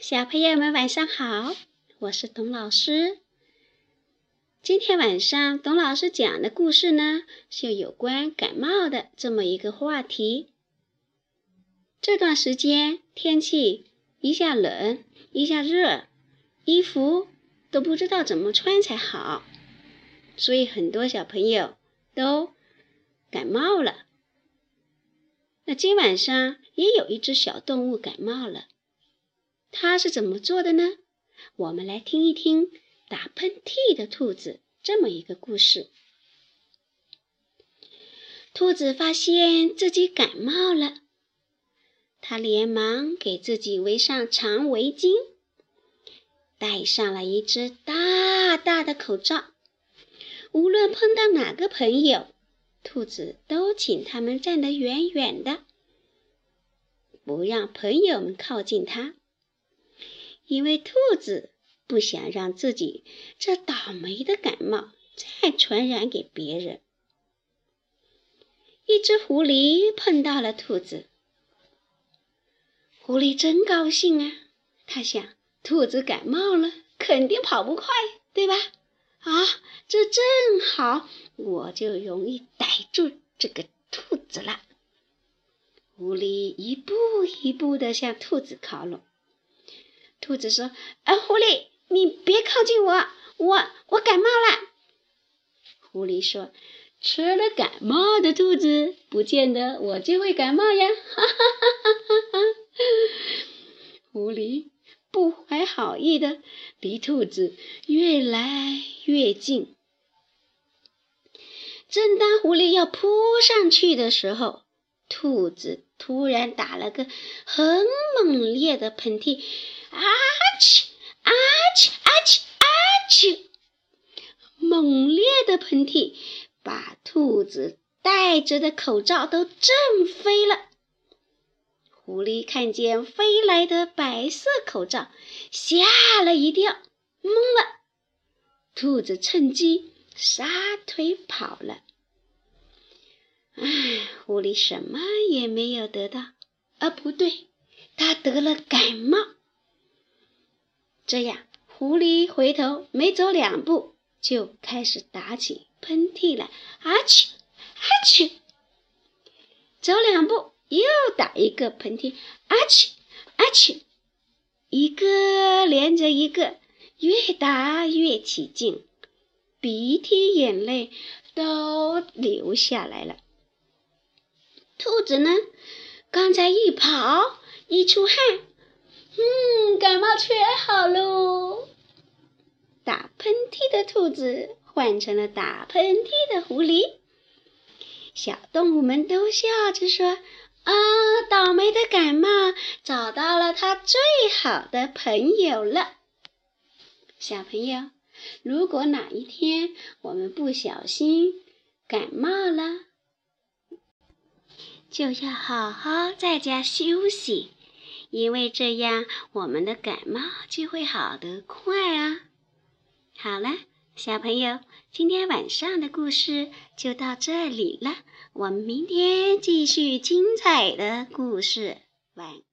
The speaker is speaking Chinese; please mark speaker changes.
Speaker 1: 小朋友们晚上好，我是董老师。今天晚上董老师讲的故事呢，是有关感冒的这么一个话题。这段时间天气一下冷一下热，衣服都不知道怎么穿才好，所以很多小朋友都感冒了。那今晚上也有一只小动物感冒了。它是怎么做的呢？我们来听一听打喷嚏的兔子这么一个故事。兔子发现自己感冒了，它连忙给自己围上长围巾，戴上了一只大大的口罩。无论碰到哪个朋友，兔子都请他们站得远远的，不让朋友们靠近它。因为兔子不想让自己这倒霉的感冒再传染给别人。一只狐狸碰到了兔子，狐狸真高兴啊！他想，兔子感冒了，肯定跑不快，对吧？啊，这正好，我就容易逮住这个兔子了。狐狸一步一步地向兔子靠拢。兔子说：“啊，狐狸，你别靠近我，我我感冒了。”狐狸说：“吃了感冒的兔子，不见得我就会感冒呀！”哈哈哈哈哈！狐狸不怀好意的离兔子越来越近。正当狐狸要扑上去的时候，兔子突然打了个很猛烈的喷嚏。啊嚏！啊嚏！啊嚏！啊嚏！猛烈的喷嚏把兔子戴着的口罩都震飞了。狐狸看见飞来的白色口罩，吓了一跳，懵了。兔子趁机撒腿跑了。唉，狐狸什么也没有得到。啊，不对，它得了感冒。这样，狐狸回头没走两步，就开始打起喷嚏来，阿嚏，阿嚏！走两步又打一个喷嚏，阿嚏，阿嚏！一个连着一个，越打越起劲，鼻涕眼泪都流下来了。兔子呢，刚才一跑一出汗。嗯，感冒全好喽！打喷嚏的兔子换成了打喷嚏的狐狸，小动物们都笑着说：“啊，倒霉的感冒找到了它最好的朋友了。”小朋友，如果哪一天我们不小心感冒了，就要好好在家休息。因为这样，我们的感冒就会好得快啊！好了，小朋友，今天晚上的故事就到这里了，我们明天继续精彩的故事。晚安。